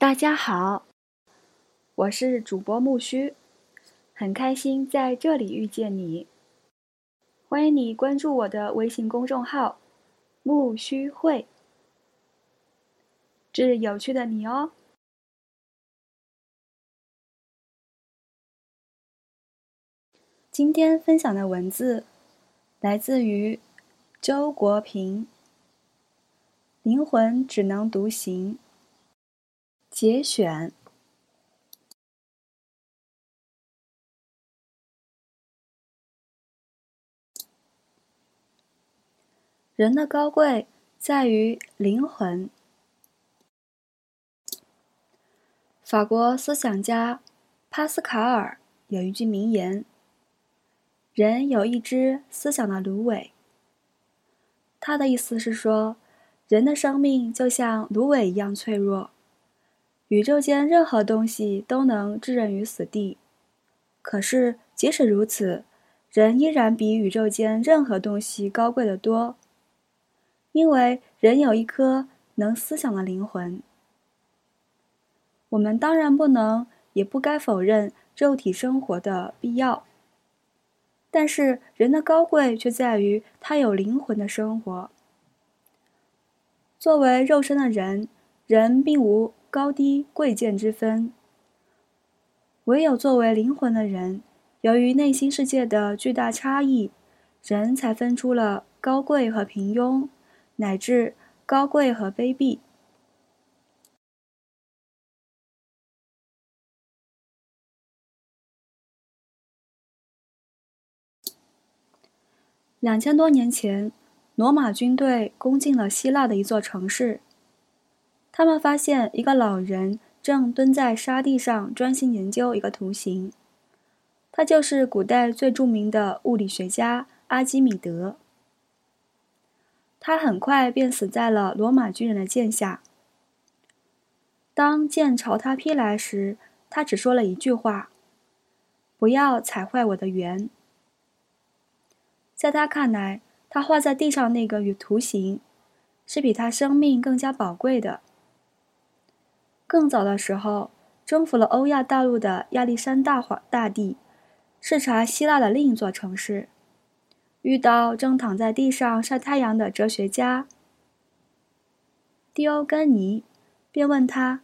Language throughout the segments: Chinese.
大家好，我是主播木须，很开心在这里遇见你。欢迎你关注我的微信公众号“木须会”，致有趣的你哦。今天分享的文字来自于周国平，《灵魂只能独行》。节选：人的高贵在于灵魂。法国思想家帕斯卡尔有一句名言：“人有一只思想的芦苇。”他的意思是说，人的生命就像芦苇一样脆弱。宇宙间任何东西都能置人于死地，可是即使如此，人依然比宇宙间任何东西高贵得多，因为人有一颗能思想的灵魂。我们当然不能也不该否认肉体生活的必要，但是人的高贵却在于他有灵魂的生活。作为肉身的人，人并无。高低贵贱之分，唯有作为灵魂的人，由于内心世界的巨大差异，人才分出了高贵和平庸，乃至高贵和卑鄙。两千多年前，罗马军队攻进了希腊的一座城市。他们发现一个老人正蹲在沙地上专心研究一个图形，他就是古代最著名的物理学家阿基米德。他很快便死在了罗马军人的剑下。当剑朝他劈来时，他只说了一句话：“不要踩坏我的圆。”在他看来，他画在地上那个图形，是比他生命更加宝贵的。更早的时候，征服了欧亚大陆的亚历山大皇大帝，视察希腊的另一座城市，遇到正躺在地上晒太阳的哲学家蒂欧根尼，便问他：“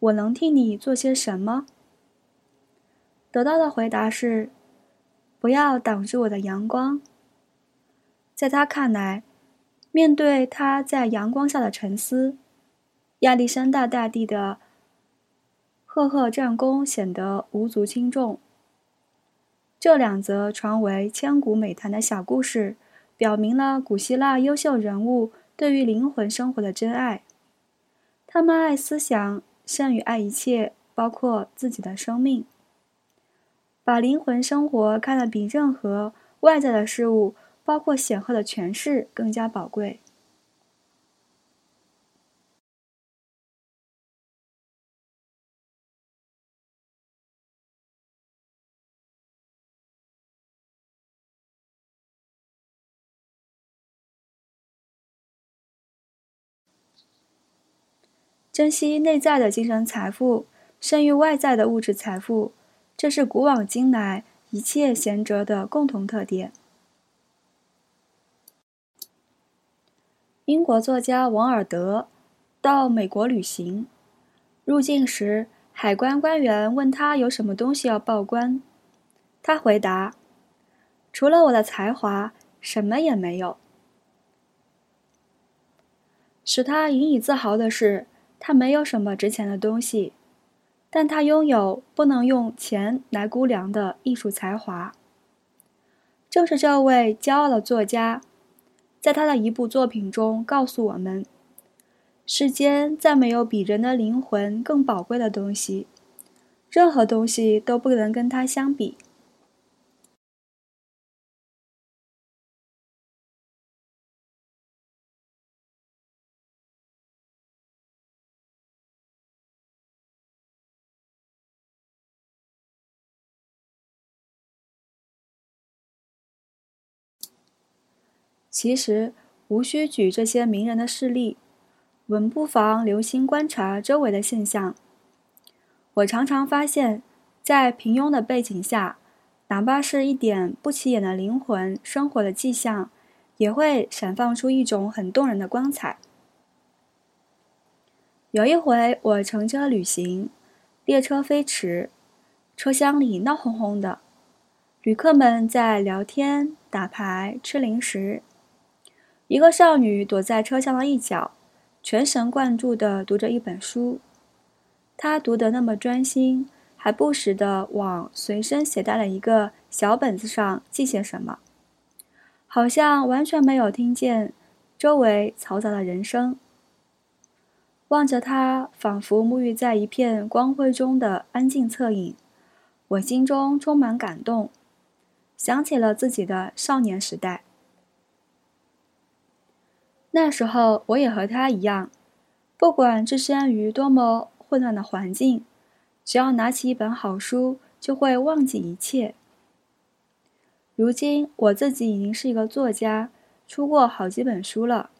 我能替你做些什么？”得到的回答是：“不要挡住我的阳光。”在他看来，面对他在阳光下的沉思。亚历山大大帝的赫赫战功显得无足轻重。这两则传为千古美谈的小故事，表明了古希腊优秀人物对于灵魂生活的真爱。他们爱思想胜于爱一切，包括自己的生命。把灵魂生活看得比任何外在的事物，包括显赫的权势，更加宝贵。珍惜内在的精神财富，胜于外在的物质财富，这是古往今来一切贤哲的共同特点。英国作家王尔德到美国旅行，入境时，海关官员问他有什么东西要报关，他回答：“除了我的才华，什么也没有。”使他引以自豪的是。他没有什么值钱的东西，但他拥有不能用钱来估量的艺术才华。正是这位骄傲的作家，在他的一部作品中告诉我们：世间再没有比人的灵魂更宝贵的东西，任何东西都不能跟他相比。其实无需举这些名人的事例，我们不妨留心观察周围的现象，我常常发现，在平庸的背景下，哪怕是一点不起眼的灵魂生活的迹象，也会闪放出一种很动人的光彩。有一回，我乘车旅行，列车飞驰，车厢里闹哄哄的，旅客们在聊天、打牌、吃零食。一个少女躲在车厢的一角，全神贯注地读着一本书。她读得那么专心，还不时地往随身携带的一个小本子上记些什么，好像完全没有听见周围嘈杂的人声。望着他，仿佛沐浴在一片光辉中的安静侧影，我心中充满感动，想起了自己的少年时代。那时候，我也和他一样，不管置身于多么混乱的环境，只要拿起一本好书，就会忘记一切。如今，我自己已经是一个作家，出过好几本书了。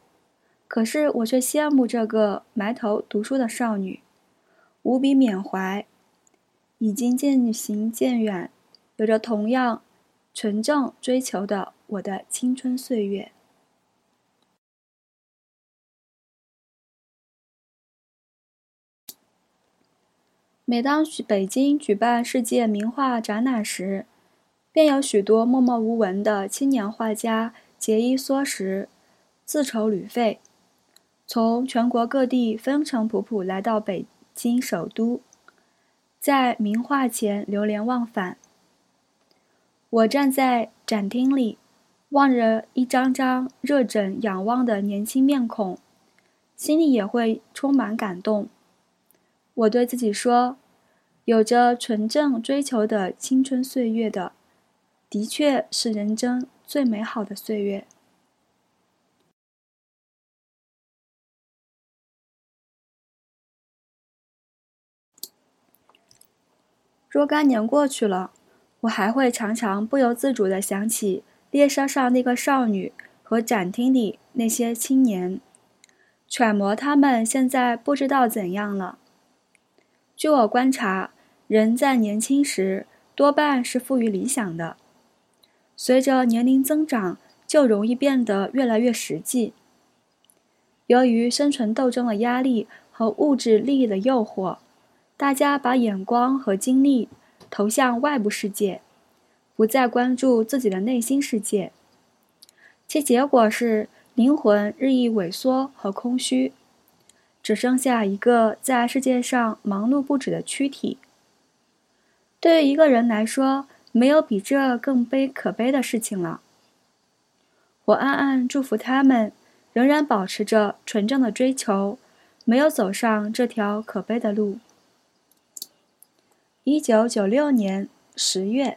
可是我却羡慕这个埋头读书的少女，无比缅怀，已经渐行渐远，有着同样纯正追求的我的青春岁月。每当北京举办世界名画展览时，便有许多默默无闻的青年画家节衣缩食，自筹旅费。从全国各地风尘仆仆来到北京首都，在名画前流连忘返。我站在展厅里，望着一张张热枕仰望的年轻面孔，心里也会充满感动。我对自己说：“有着纯正追求的青春岁月的，的确是人生最美好的岁月。”若干年过去了，我还会常常不由自主的想起列车上那个少女和展厅里那些青年，揣摩他们现在不知道怎样了。据我观察，人在年轻时多半是富于理想的，随着年龄增长，就容易变得越来越实际。由于生存斗争的压力和物质利益的诱惑。大家把眼光和精力投向外部世界，不再关注自己的内心世界，其结果是灵魂日益萎缩和空虚，只剩下一个在世界上忙碌不止的躯体。对于一个人来说，没有比这更悲可悲的事情了。我暗暗祝福他们，仍然保持着纯正的追求，没有走上这条可悲的路。一九九六年十月，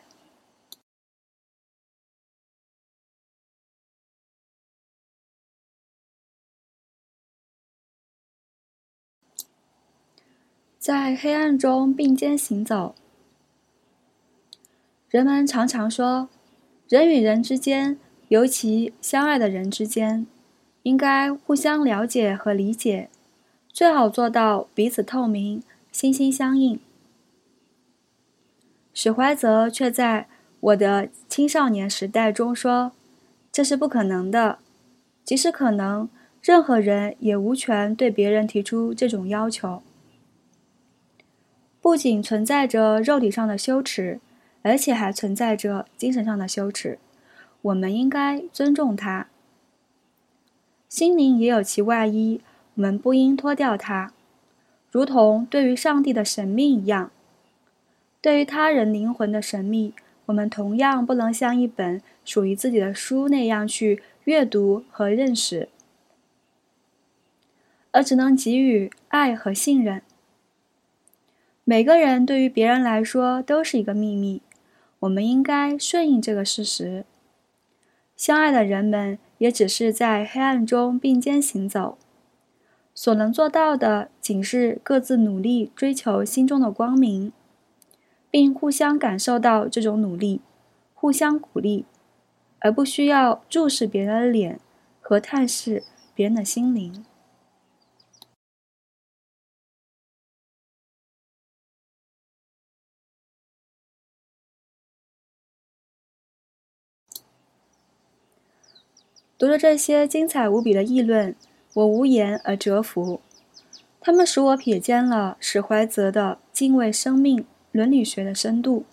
在黑暗中并肩行走。人们常常说，人与人之间，尤其相爱的人之间，应该互相了解和理解，最好做到彼此透明、心心相印。史怀泽却在我的青少年时代中说：“这是不可能的，即使可能，任何人也无权对别人提出这种要求。不仅存在着肉体上的羞耻，而且还存在着精神上的羞耻。我们应该尊重他。心灵也有其外衣，我们不应脱掉它，如同对于上帝的神秘一样。”对于他人灵魂的神秘，我们同样不能像一本属于自己的书那样去阅读和认识，而只能给予爱和信任。每个人对于别人来说都是一个秘密，我们应该顺应这个事实。相爱的人们也只是在黑暗中并肩行走，所能做到的仅是各自努力追求心中的光明。并互相感受到这种努力，互相鼓励，而不需要注视别人的脸和探视别人的心灵。读着这些精彩无比的议论，我无言而折服。他们使我瞥见了史怀泽的敬畏生命伦理学的深度。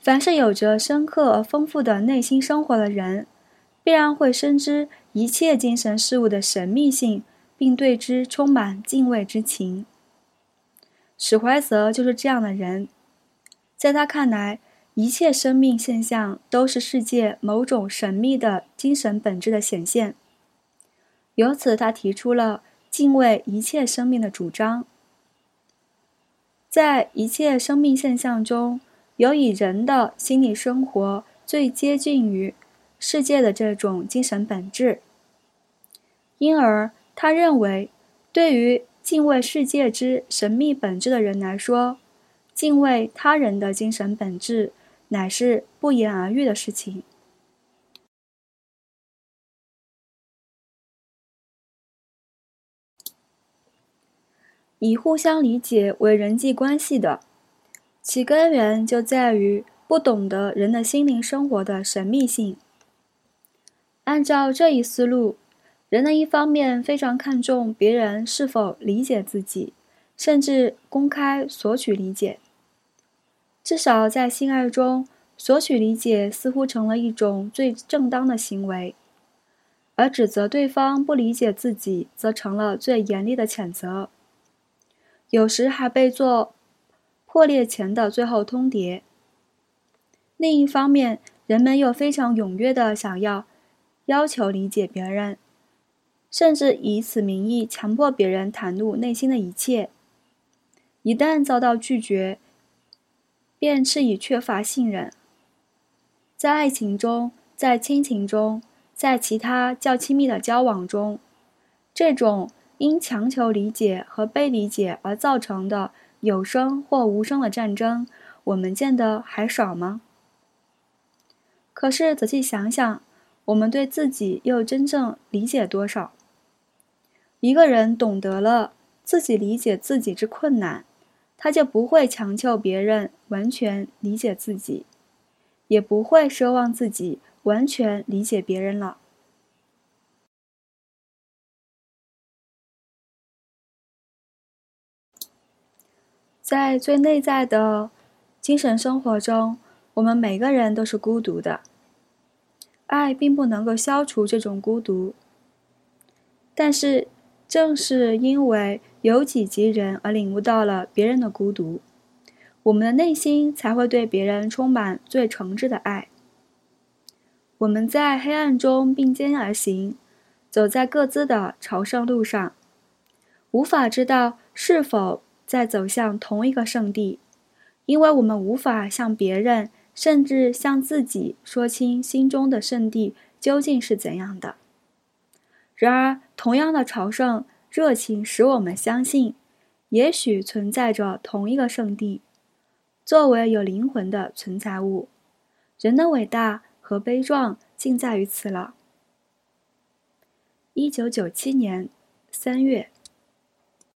凡是有着深刻而丰富的内心生活的人，必然会深知一切精神事物的神秘性，并对之充满敬畏之情。史怀泽就是这样的人，在他看来，一切生命现象都是世界某种神秘的精神本质的显现。由此，他提出了。敬畏一切生命的主张，在一切生命现象中，有以人的心理生活最接近于世界的这种精神本质。因而，他认为，对于敬畏世界之神秘本质的人来说，敬畏他人的精神本质乃是不言而喻的事情。以互相理解为人际关系的，其根源就在于不懂得人的心灵生活的神秘性。按照这一思路，人的一方面非常看重别人是否理解自己，甚至公开索取理解。至少在性爱中，索取理解似乎成了一种最正当的行为，而指责对方不理解自己，则成了最严厉的谴责。有时还被做破裂前的最后通牒。另一方面，人们又非常踊跃地想要要求理解别人，甚至以此名义强迫别人袒露内心的一切。一旦遭到拒绝，便是以缺乏信任。在爱情中，在亲情中，在其他较亲密的交往中，这种。因强求理解和被理解而造成的有声或无声的战争，我们见的还少吗？可是仔细想想，我们对自己又真正理解多少？一个人懂得了自己理解自己之困难，他就不会强求别人完全理解自己，也不会奢望自己完全理解别人了。在最内在的精神生活中，我们每个人都是孤独的。爱并不能够消除这种孤独，但是正是因为由己及人而领悟到了别人的孤独，我们的内心才会对别人充满最诚挚的爱。我们在黑暗中并肩而行，走在各自的朝圣路上，无法知道是否。在走向同一个圣地，因为我们无法向别人，甚至向自己说清心中的圣地究竟是怎样的。然而，同样的朝圣热情使我们相信，也许存在着同一个圣地。作为有灵魂的存在物，人的伟大和悲壮尽在于此了。一九九七年三月。